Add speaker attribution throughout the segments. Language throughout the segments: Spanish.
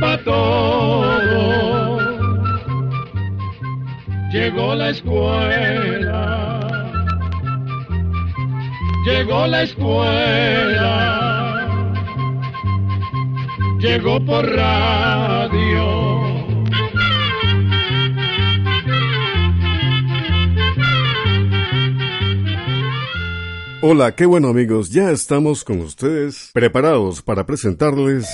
Speaker 1: para todo. Llegó la escuela. Llegó la escuela. Llegó por radio.
Speaker 2: Hola, qué bueno amigos, ya estamos con ustedes preparados para presentarles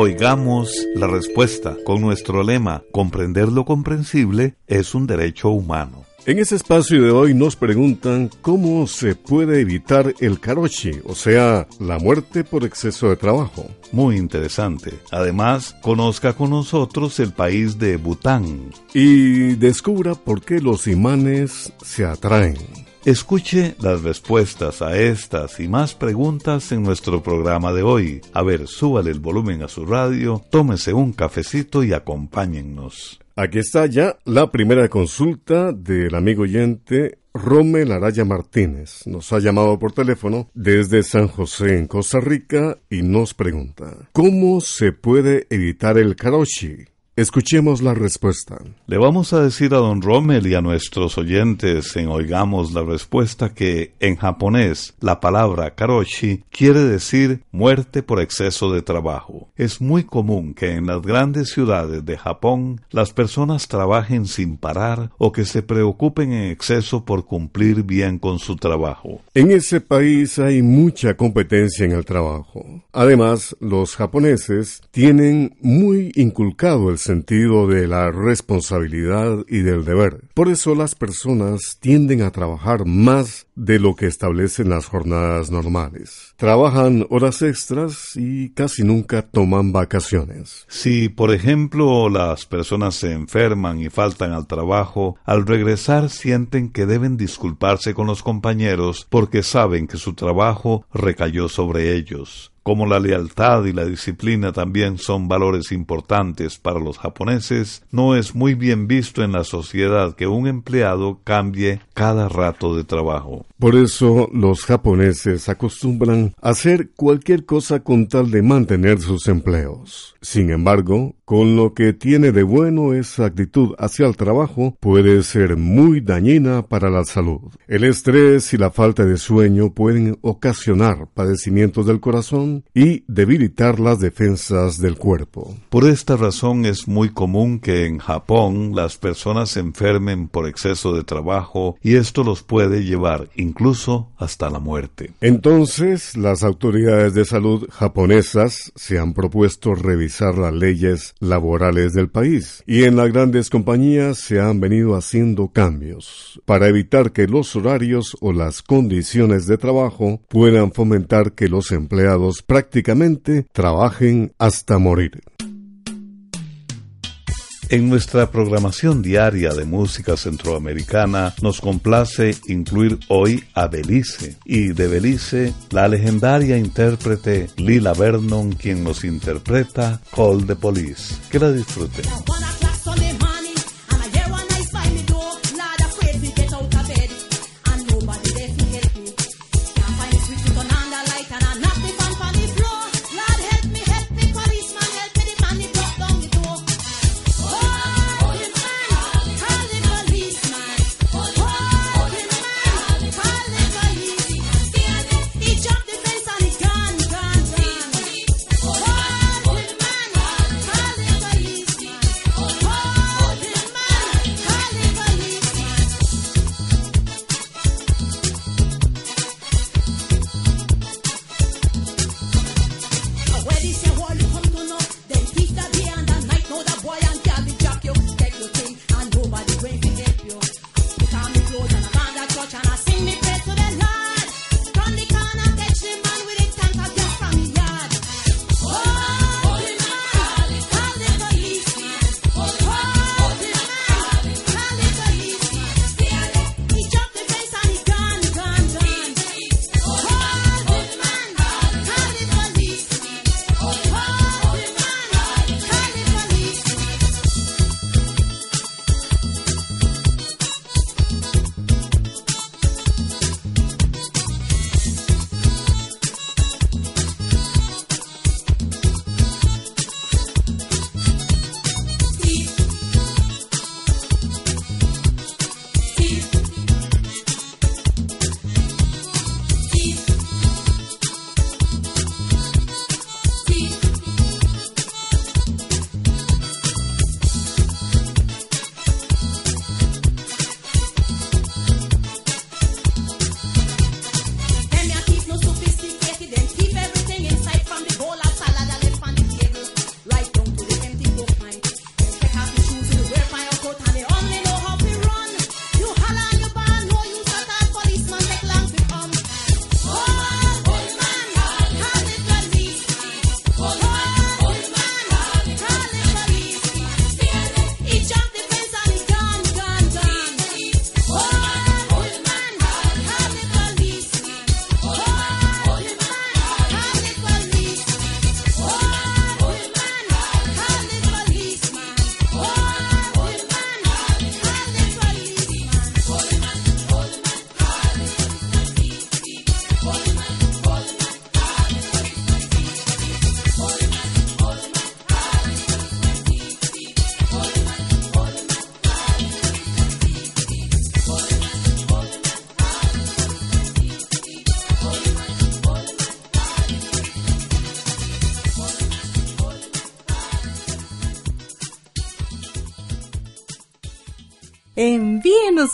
Speaker 3: Oigamos la respuesta con nuestro lema, comprender lo comprensible es un derecho humano.
Speaker 2: En ese espacio de hoy nos preguntan cómo se puede evitar el karoshi, o sea, la muerte por exceso de trabajo.
Speaker 3: Muy interesante. Además, conozca con nosotros el país de Bután.
Speaker 2: Y descubra por qué los imanes se atraen.
Speaker 3: Escuche las respuestas a estas y más preguntas en nuestro programa de hoy. A ver, súbale el volumen a su radio, tómese un cafecito y acompáñennos.
Speaker 2: Aquí está ya la primera consulta del amigo oyente Romel Araya Martínez. Nos ha llamado por teléfono desde San José en Costa Rica y nos pregunta, ¿cómo se puede evitar el karoshi? Escuchemos la respuesta.
Speaker 3: Le vamos a decir a don Rommel y a nuestros oyentes en Oigamos la Respuesta que en japonés la palabra karoshi quiere decir muerte por exceso de trabajo. Es muy común que en las grandes ciudades de Japón las personas trabajen sin parar o que se preocupen en exceso por cumplir bien con su trabajo.
Speaker 2: En ese país hay mucha competencia en el trabajo. Además, los japoneses tienen muy inculcado el sentido de la responsabilidad y del deber. Por eso las personas tienden a trabajar más de lo que establecen las jornadas normales. Trabajan horas extras y casi nunca toman vacaciones.
Speaker 3: Si, por ejemplo, las personas se enferman y faltan al trabajo, al regresar sienten que deben disculparse con los compañeros porque saben que su trabajo recayó sobre ellos. Como la lealtad y la disciplina también son valores importantes para los japoneses, no es muy bien visto en la sociedad que un empleado cambie cada rato de trabajo.
Speaker 2: Por eso los japoneses acostumbran hacer cualquier cosa con tal de mantener sus empleos. Sin embargo, con lo que tiene de bueno esa actitud hacia el trabajo puede ser muy dañina para la salud. El estrés y la falta de sueño pueden ocasionar padecimientos del corazón y debilitar las defensas del cuerpo.
Speaker 3: Por esta razón es muy común que en Japón las personas se enfermen por exceso de trabajo y esto los puede llevar incluso hasta la muerte.
Speaker 2: Entonces, las autoridades de salud japonesas se han propuesto revisar las leyes laborales del país y en las grandes compañías se han venido haciendo cambios para evitar que los horarios o las condiciones de trabajo puedan fomentar que los empleados prácticamente trabajen hasta morir.
Speaker 3: En nuestra programación diaria de música centroamericana nos complace incluir hoy a Belice y de Belice la legendaria intérprete Lila Vernon quien nos interpreta Call the Police. Que la disfruten.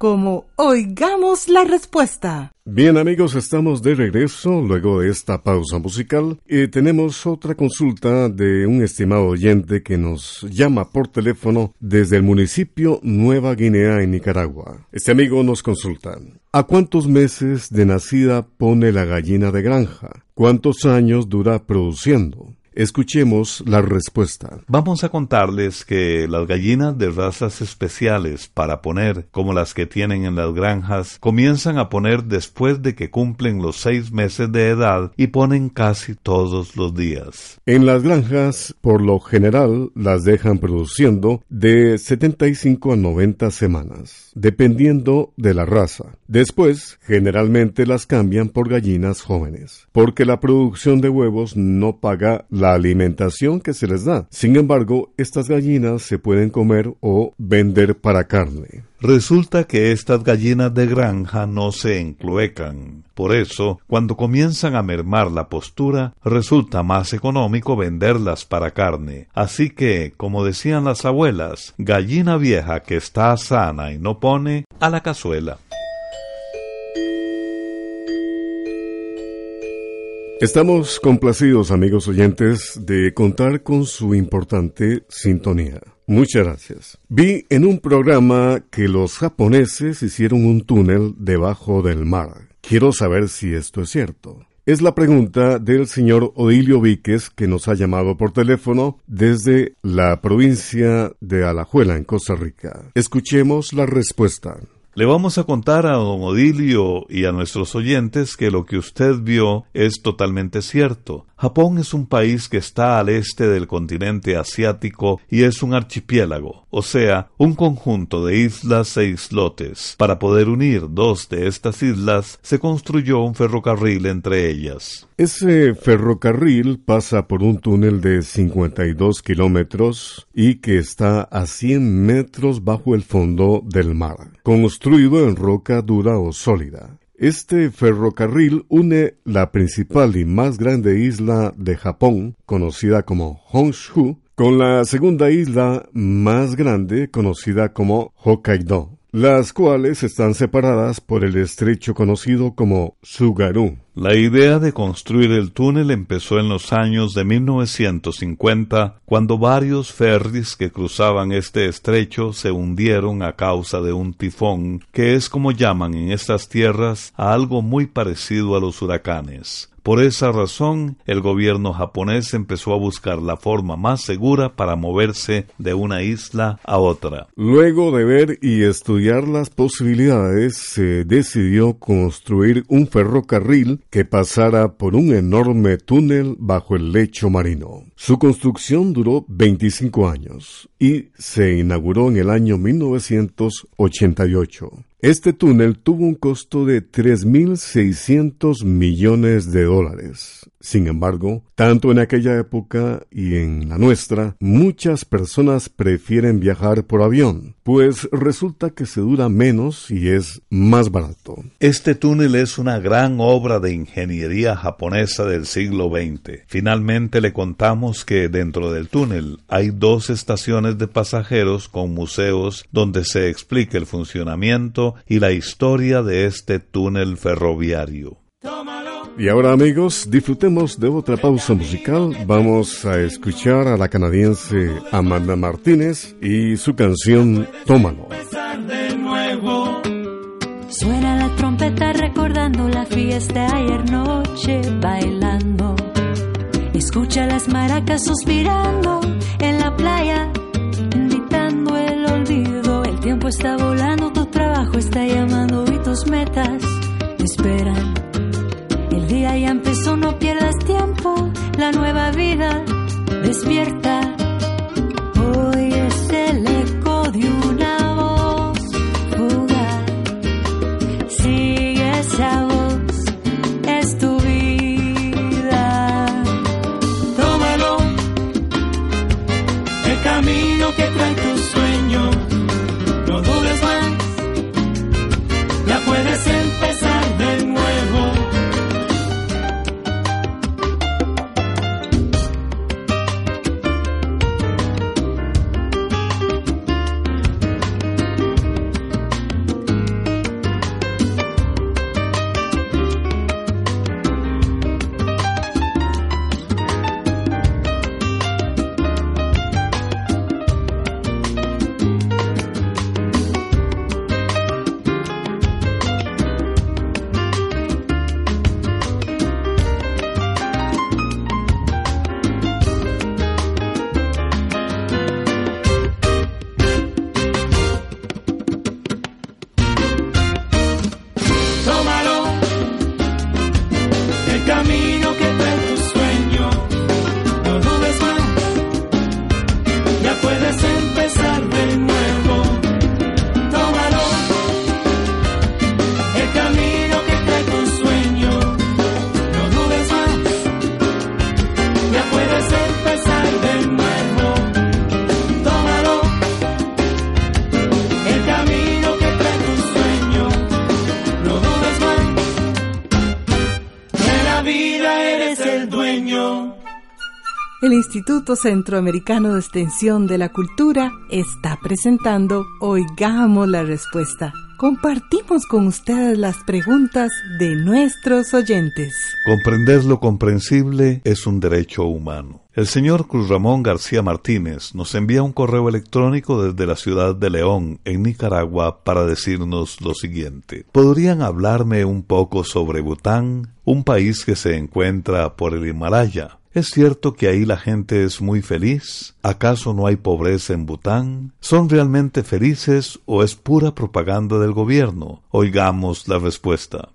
Speaker 4: como Oigamos la Respuesta.
Speaker 2: Bien amigos, estamos de regreso luego de esta pausa musical y tenemos otra consulta de un estimado oyente que nos llama por teléfono desde el municipio Nueva Guinea en Nicaragua. Este amigo nos consulta. ¿A cuántos meses de nacida pone la gallina de granja? ¿Cuántos años dura produciendo? Escuchemos la respuesta.
Speaker 3: Vamos a contarles que las gallinas de razas especiales para poner, como las que tienen en las granjas, comienzan a poner después de que cumplen los seis meses de edad y ponen casi todos los días.
Speaker 2: En las granjas, por lo general, las dejan produciendo de 75 a 90 semanas, dependiendo de la raza. Después, generalmente las cambian por gallinas jóvenes, porque la producción de huevos no paga la alimentación que se les da. Sin embargo, estas gallinas se pueden comer o vender para carne.
Speaker 3: Resulta que estas gallinas de granja no se encluecan. Por eso, cuando comienzan a mermar la postura, resulta más económico venderlas para carne. Así que, como decían las abuelas, gallina vieja que está sana y no pone, a la cazuela.
Speaker 2: Estamos complacidos, amigos oyentes, de contar con su importante sintonía. Muchas gracias. Vi en un programa que los japoneses hicieron un túnel debajo del mar. Quiero saber si esto es cierto. Es la pregunta del señor Odilio Víquez que nos ha llamado por teléfono desde la provincia de Alajuela, en Costa Rica. Escuchemos la respuesta.
Speaker 3: Le vamos a contar a don Odilio y a nuestros oyentes que lo que usted vio es totalmente cierto. Japón es un país que está al este del continente asiático y es un archipiélago, o sea, un conjunto de islas e islotes. Para poder unir dos de estas islas, se construyó un ferrocarril entre ellas.
Speaker 2: Ese ferrocarril pasa por un túnel de 52 kilómetros y que está a 100 metros bajo el fondo del mar, construido en roca dura o sólida. Este ferrocarril une la principal y más grande isla de Japón, conocida como Honshu, con la segunda isla más grande, conocida como Hokkaido las cuales están separadas por el estrecho conocido como Sugaru.
Speaker 3: La idea de construir el túnel empezó en los años de 1950, cuando varios ferries que cruzaban este estrecho se hundieron a causa de un tifón, que es como llaman en estas tierras a algo muy parecido a los huracanes. Por esa razón, el gobierno japonés empezó a buscar la forma más segura para moverse de una isla a otra.
Speaker 2: Luego de ver y estudiar las posibilidades, se decidió construir un ferrocarril que pasara por un enorme túnel bajo el lecho marino. Su construcción duró 25 años y se inauguró en el año 1988. Este túnel tuvo un costo de 3.600 millones de dólares. Sin embargo, tanto en aquella época y en la nuestra, muchas personas prefieren viajar por avión, pues resulta que se dura menos y es más barato.
Speaker 3: Este túnel es una gran obra de ingeniería japonesa del siglo XX. Finalmente le contamos que dentro del túnel hay dos estaciones de pasajeros con museos donde se explica el funcionamiento y la historia de este túnel ferroviario.
Speaker 2: Y ahora amigos, disfrutemos de otra pausa musical. Vamos a escuchar a la canadiense Amanda Martínez y su canción Tómalo.
Speaker 5: Suena la trompeta recordando la fiesta ayer noche bailando. Escucha las maracas suspirando en la playa, invitando el olvido. El tiempo está volando, tu trabajo está llamando y tus metas esperan día ya empezó, no pierdas tiempo. La nueva vida despierta.
Speaker 4: Instituto Centroamericano de Extensión de la Cultura está presentando Oigamos la Respuesta. Compartimos con ustedes las preguntas de nuestros oyentes.
Speaker 3: Comprender lo comprensible es un derecho humano. El señor Cruz Ramón García Martínez nos envía un correo electrónico desde la ciudad de León, en Nicaragua, para decirnos lo siguiente. ¿Podrían hablarme un poco sobre Bután, un país que se encuentra por el Himalaya? ¿Es cierto que ahí la gente es muy feliz? ¿Acaso no hay pobreza en Bután? ¿Son realmente felices o es pura propaganda del gobierno? Oigamos la respuesta.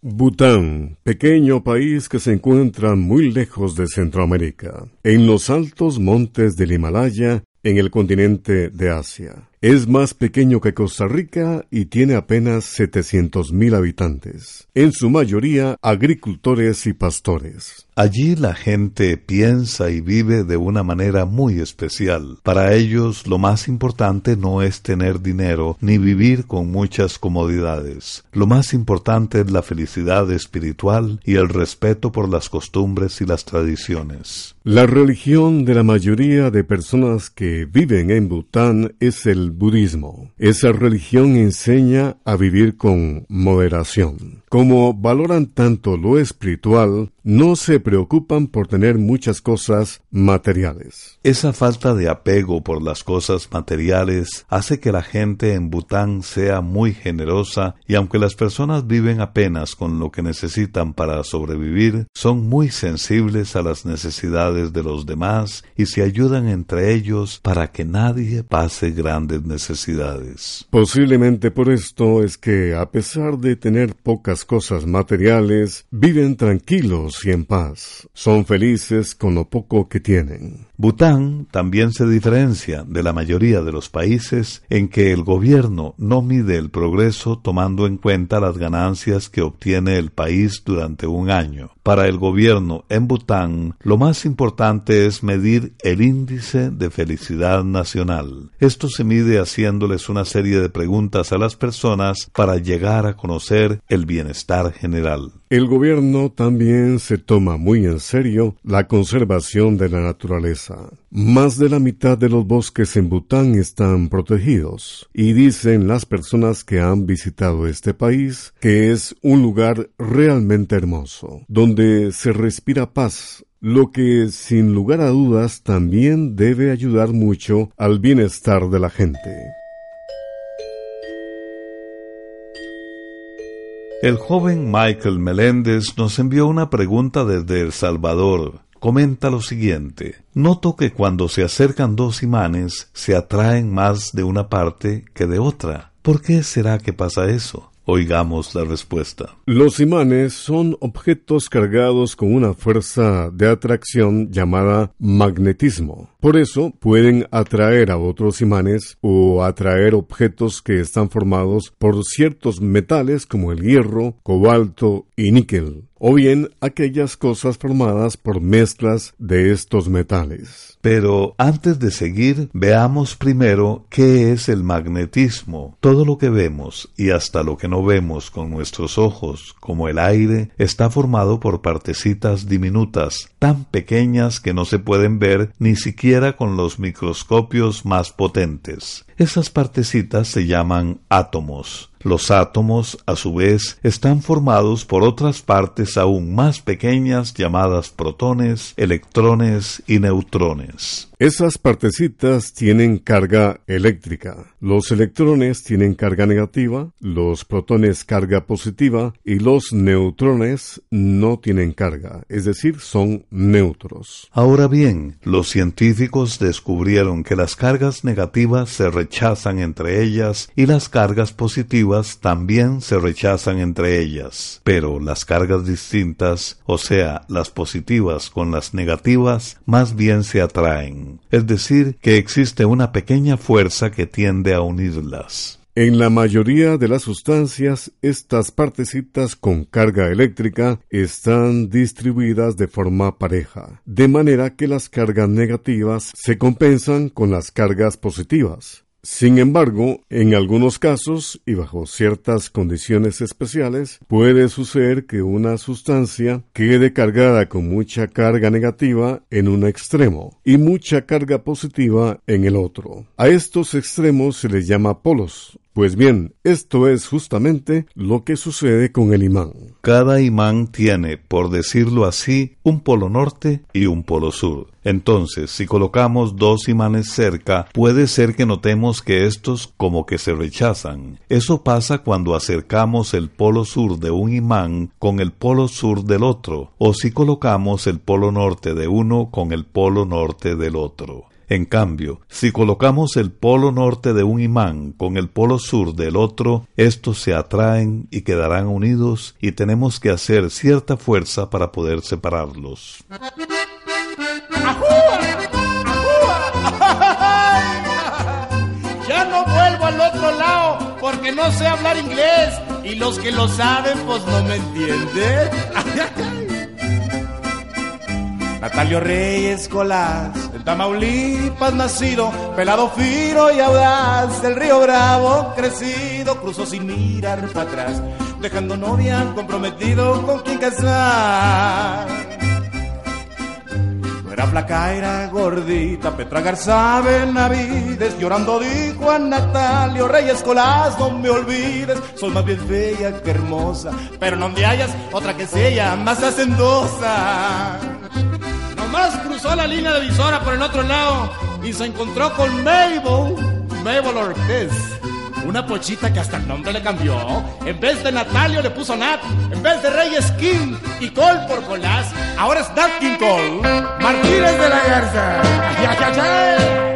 Speaker 2: Bután, pequeño país que se encuentra muy lejos de Centroamérica, en los altos montes del Himalaya, en el continente de Asia. Es más pequeño que Costa Rica y tiene apenas 700.000 habitantes, en su mayoría agricultores y pastores.
Speaker 3: Allí la gente piensa y vive de una manera muy especial. Para ellos lo más importante no es tener dinero ni vivir con muchas comodidades. Lo más importante es la felicidad espiritual y el respeto por las costumbres y las tradiciones.
Speaker 2: La religión de la mayoría de personas que viven en Bután es el budismo. Esa religión enseña a vivir con moderación. Como valoran tanto lo espiritual, no se preocupan por tener muchas cosas materiales.
Speaker 3: Esa falta de apego por las cosas materiales hace que la gente en Bután sea muy generosa y aunque las personas viven apenas con lo que necesitan para sobrevivir, son muy sensibles a las necesidades de los demás y se ayudan entre ellos para que nadie pase grandes necesidades.
Speaker 2: Posiblemente por esto es que a pesar de tener pocas cosas materiales, viven tranquilos y en paz. Son felices con lo poco que tienen.
Speaker 3: Bután también se diferencia de la mayoría de los países en que el gobierno no mide el progreso tomando en cuenta las ganancias que obtiene el país durante un año. Para el gobierno en Bután, lo más importante es medir el índice de felicidad nacional. Esto se mide haciéndoles una serie de preguntas a las personas para llegar a conocer el bienestar general.
Speaker 2: El gobierno también se toma muy en serio la conservación de la naturaleza. Más de la mitad de los bosques en Bután están protegidos y dicen las personas que han visitado este país que es un lugar realmente hermoso, donde se respira paz, lo que sin lugar a dudas también debe ayudar mucho al bienestar de la gente.
Speaker 3: El joven Michael Meléndez nos envió una pregunta desde El Salvador. Comenta lo siguiente. Noto que cuando se acercan dos imanes se atraen más de una parte que de otra. ¿Por qué será que pasa eso? Oigamos la respuesta.
Speaker 2: Los imanes son objetos cargados con una fuerza de atracción llamada magnetismo. Por eso pueden atraer a otros imanes o atraer objetos que están formados por ciertos metales como el hierro, cobalto y níquel o bien aquellas cosas formadas por mezclas de estos metales.
Speaker 3: Pero antes de seguir, veamos primero qué es el magnetismo. Todo lo que vemos y hasta lo que no vemos con nuestros ojos, como el aire, está formado por partecitas diminutas, tan pequeñas que no se pueden ver ni siquiera con los microscopios más potentes. Esas partecitas se llaman átomos. Los átomos, a su vez, están formados por otras partes aún más pequeñas llamadas protones, electrones y neutrones.
Speaker 2: Esas partecitas tienen carga eléctrica. Los electrones tienen carga negativa, los protones carga positiva y los neutrones no tienen carga, es decir, son neutros.
Speaker 3: Ahora bien, los científicos descubrieron que las cargas negativas se rechazan entre ellas y las cargas positivas también se rechazan entre ellas. Pero las cargas distintas, o sea, las positivas con las negativas, más bien se atraen es decir, que existe una pequeña fuerza que tiende a unirlas.
Speaker 2: En la mayoría de las sustancias, estas partecitas con carga eléctrica están distribuidas de forma pareja, de manera que las cargas negativas se compensan con las cargas positivas. Sin embargo, en algunos casos y bajo ciertas condiciones especiales, puede suceder que una sustancia quede cargada con mucha carga negativa en un extremo y mucha carga positiva en el otro. A estos extremos se les llama polos pues bien, esto es justamente lo que sucede con el imán.
Speaker 3: Cada imán tiene, por decirlo así, un polo norte y un polo sur. Entonces, si colocamos dos imanes cerca, puede ser que notemos que estos como que se rechazan. Eso pasa cuando acercamos el polo sur de un imán con el polo sur del otro, o si colocamos el polo norte de uno con el polo norte del otro. En cambio, si colocamos el polo norte de un imán con el polo sur del otro, estos se atraen y quedarán unidos y tenemos que hacer cierta fuerza para poder separarlos.
Speaker 6: Ya no vuelvo al otro lado porque no sé hablar inglés y los que lo saben pues no me entienden. Natalio Reyes Colás, el Tamaulipas nacido, pelado fino y audaz, del río Bravo crecido, cruzó sin mirar para atrás, dejando novia comprometido con quien casar. No era flaca, era gordita, Petra Garza Benavides, llorando dijo a Natalio Reyes Colás, no me olvides, soy más bien fea que hermosa, pero no me hayas otra que sea más hacendosa más cruzó la línea de visora por el otro lado y se encontró con Mabel, Mabel Ortiz. Una pochita que hasta el nombre le cambió. En vez de Natalio le puso Nat. En vez de Reyes King y Cole por Colás, ahora es Nat King Cole. Martínez de la Garza. ¡Ya, ya, ya!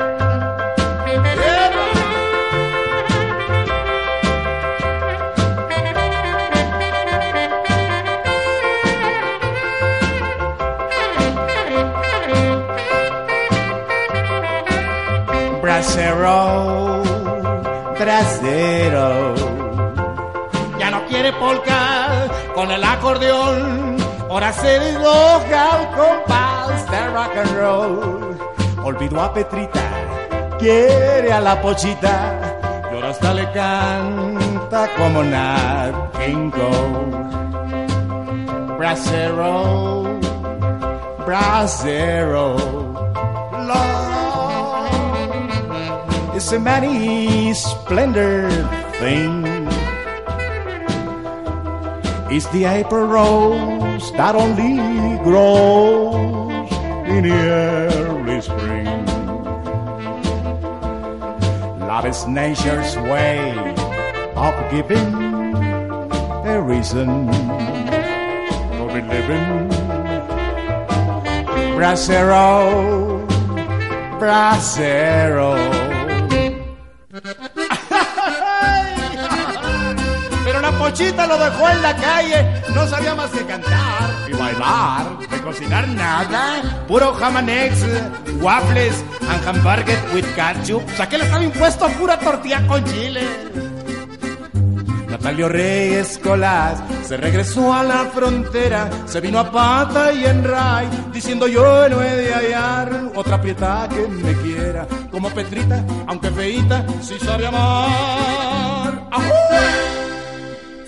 Speaker 6: Trasero, trasero. Ya no quiere polka con el acordeón, ahora se desloja al compás de rock and roll. Olvidó a Petrita, quiere a la pochita, y ahora hasta le canta como Nat King Cole. Bracero, bracero, is a many splendor thing. It's the April rose that only grows in the early spring. Love is nature's way of giving a reason for living. Bracero, bracero. Lo dejó en la calle, no sabía más que cantar y bailar, de cocinar nada, puro jamanex, waffles and hamburger with ketchup. O sea le estaba impuesto pura tortilla con chile. Natalio Reyes Colás se regresó a la frontera, se vino a pata y en ray, diciendo yo no he de hallar otra prieta que me quiera, como Petrita, aunque feita, sí sabe amar.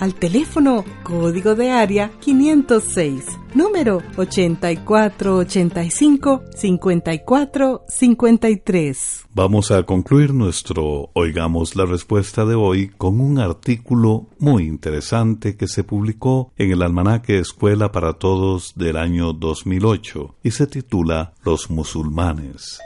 Speaker 4: al teléfono código de área 506, número 8485-5453.
Speaker 3: Vamos a concluir nuestro Oigamos la Respuesta de hoy con un artículo muy interesante que se publicó en el Almanaque Escuela para Todos del año 2008 y se titula Los musulmanes.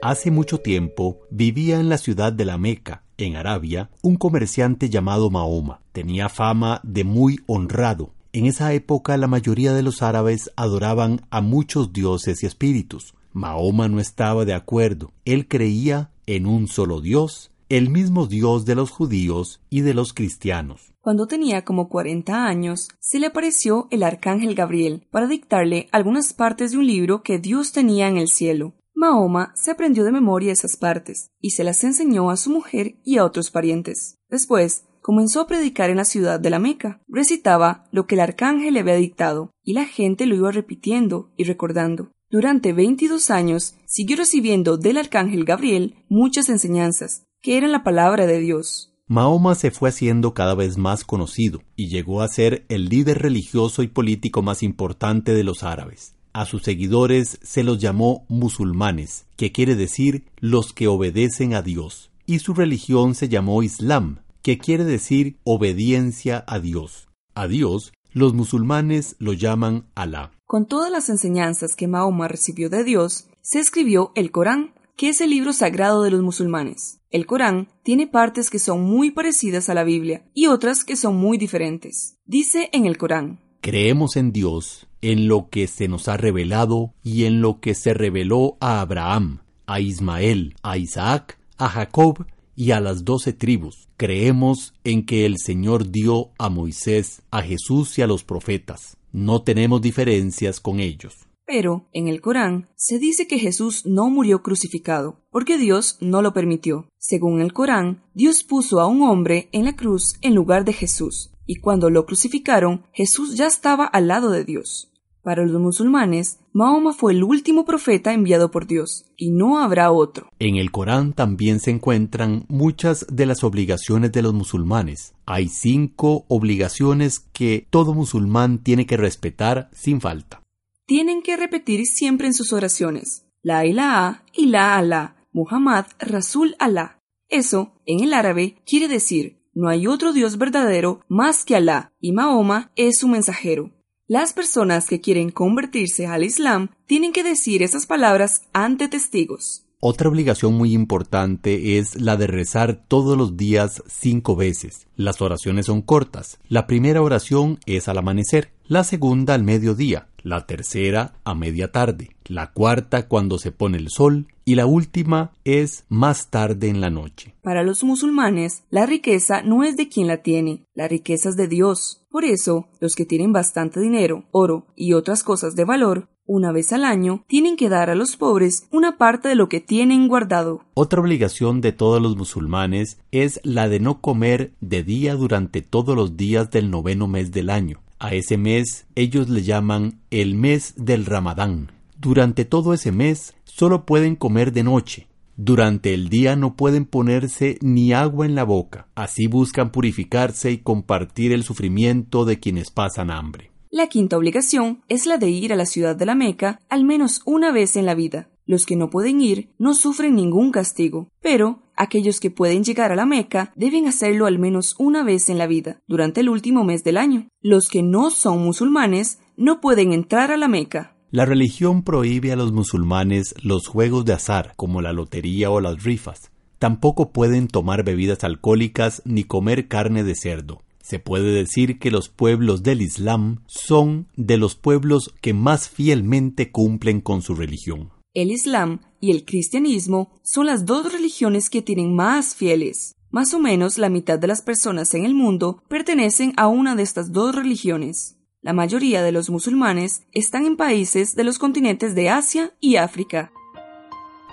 Speaker 7: Hace mucho tiempo vivía en la ciudad de la Meca, en Arabia, un comerciante llamado Mahoma. Tenía fama de muy honrado. En esa época la mayoría de los árabes adoraban a muchos dioses y espíritus. Mahoma no estaba de acuerdo. Él creía en un solo Dios el mismo Dios de los judíos y de los cristianos.
Speaker 8: Cuando tenía como 40 años, se le apareció el arcángel Gabriel para dictarle algunas partes de un libro que Dios tenía en el cielo. Mahoma se aprendió de memoria esas partes y se las enseñó a su mujer y a otros parientes. Después, comenzó a predicar en la ciudad de la Meca. Recitaba lo que el arcángel le había dictado y la gente lo iba repitiendo y recordando. Durante 22 años siguió recibiendo del arcángel Gabriel muchas enseñanzas, que eran la palabra de Dios.
Speaker 7: Mahoma se fue haciendo cada vez más conocido y llegó a ser el líder religioso y político más importante de los árabes. A sus seguidores se los llamó musulmanes, que quiere decir los que obedecen a Dios, y su religión se llamó Islam, que quiere decir obediencia a Dios. A Dios los musulmanes lo llaman Alá.
Speaker 8: Con todas las enseñanzas que Mahoma recibió de Dios, se escribió el Corán, que es el libro sagrado de los musulmanes. El Corán tiene partes que son muy parecidas a la Biblia y otras que son muy diferentes. Dice en el Corán,
Speaker 7: Creemos en Dios, en lo que se nos ha revelado y en lo que se reveló a Abraham, a Ismael, a Isaac, a Jacob y a las doce tribus. Creemos en que el Señor dio a Moisés, a Jesús y a los profetas no tenemos diferencias con ellos.
Speaker 8: Pero en el Corán se dice que Jesús no murió crucificado, porque Dios no lo permitió. Según el Corán, Dios puso a un hombre en la cruz en lugar de Jesús, y cuando lo crucificaron, Jesús ya estaba al lado de Dios. Para los musulmanes, Mahoma fue el último profeta enviado por Dios, y no habrá otro.
Speaker 7: En el Corán también se encuentran muchas de las obligaciones de los musulmanes. Hay cinco obligaciones que todo musulmán tiene que respetar sin falta.
Speaker 8: Tienen que repetir siempre en sus oraciones, La ilaha y la Alá, Muhammad Rasul Alá. Eso, en el árabe, quiere decir, no hay otro Dios verdadero más que Alá, y Mahoma es su mensajero. Las personas que quieren convertirse al Islam tienen que decir esas palabras ante testigos.
Speaker 7: Otra obligación muy importante es la de rezar todos los días cinco veces. Las oraciones son cortas. La primera oración es al amanecer, la segunda al mediodía, la tercera a media tarde, la cuarta cuando se pone el sol y la última es más tarde en la noche.
Speaker 8: Para los musulmanes, la riqueza no es de quien la tiene, la riqueza es de Dios. Por eso, los que tienen bastante dinero, oro y otras cosas de valor, una vez al año, tienen que dar a los pobres una parte de lo que tienen guardado.
Speaker 7: Otra obligación de todos los musulmanes es la de no comer de día durante todos los días del noveno mes del año. A ese mes ellos le llaman el mes del Ramadán. Durante todo ese mes solo pueden comer de noche. Durante el día no pueden ponerse ni agua en la boca. Así buscan purificarse y compartir el sufrimiento de quienes pasan hambre.
Speaker 8: La quinta obligación es la de ir a la ciudad de la Meca al menos una vez en la vida. Los que no pueden ir no sufren ningún castigo, pero aquellos que pueden llegar a la Meca deben hacerlo al menos una vez en la vida, durante el último mes del año. Los que no son musulmanes no pueden entrar a la Meca.
Speaker 7: La religión prohíbe a los musulmanes los juegos de azar, como la lotería o las rifas. Tampoco pueden tomar bebidas alcohólicas ni comer carne de cerdo. Se puede decir que los pueblos del Islam son de los pueblos que más fielmente cumplen con su religión.
Speaker 8: El Islam y el cristianismo son las dos religiones que tienen más fieles. Más o menos la mitad de las personas en el mundo pertenecen a una de estas dos religiones. La mayoría de los musulmanes están en países de los continentes de Asia y África.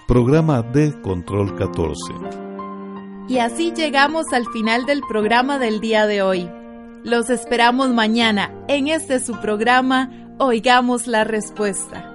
Speaker 3: Programa de Control 14.
Speaker 9: Y así llegamos al final del programa del día de hoy. Los esperamos mañana en este su programa Oigamos la Respuesta.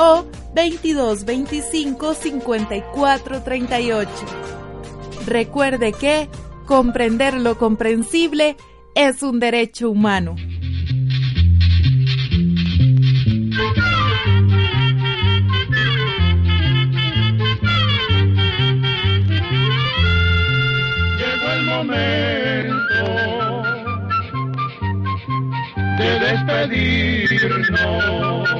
Speaker 9: o 2225 5438. Recuerde que comprender lo comprensible es un derecho humano.
Speaker 1: Llegó el momento de despedirnos.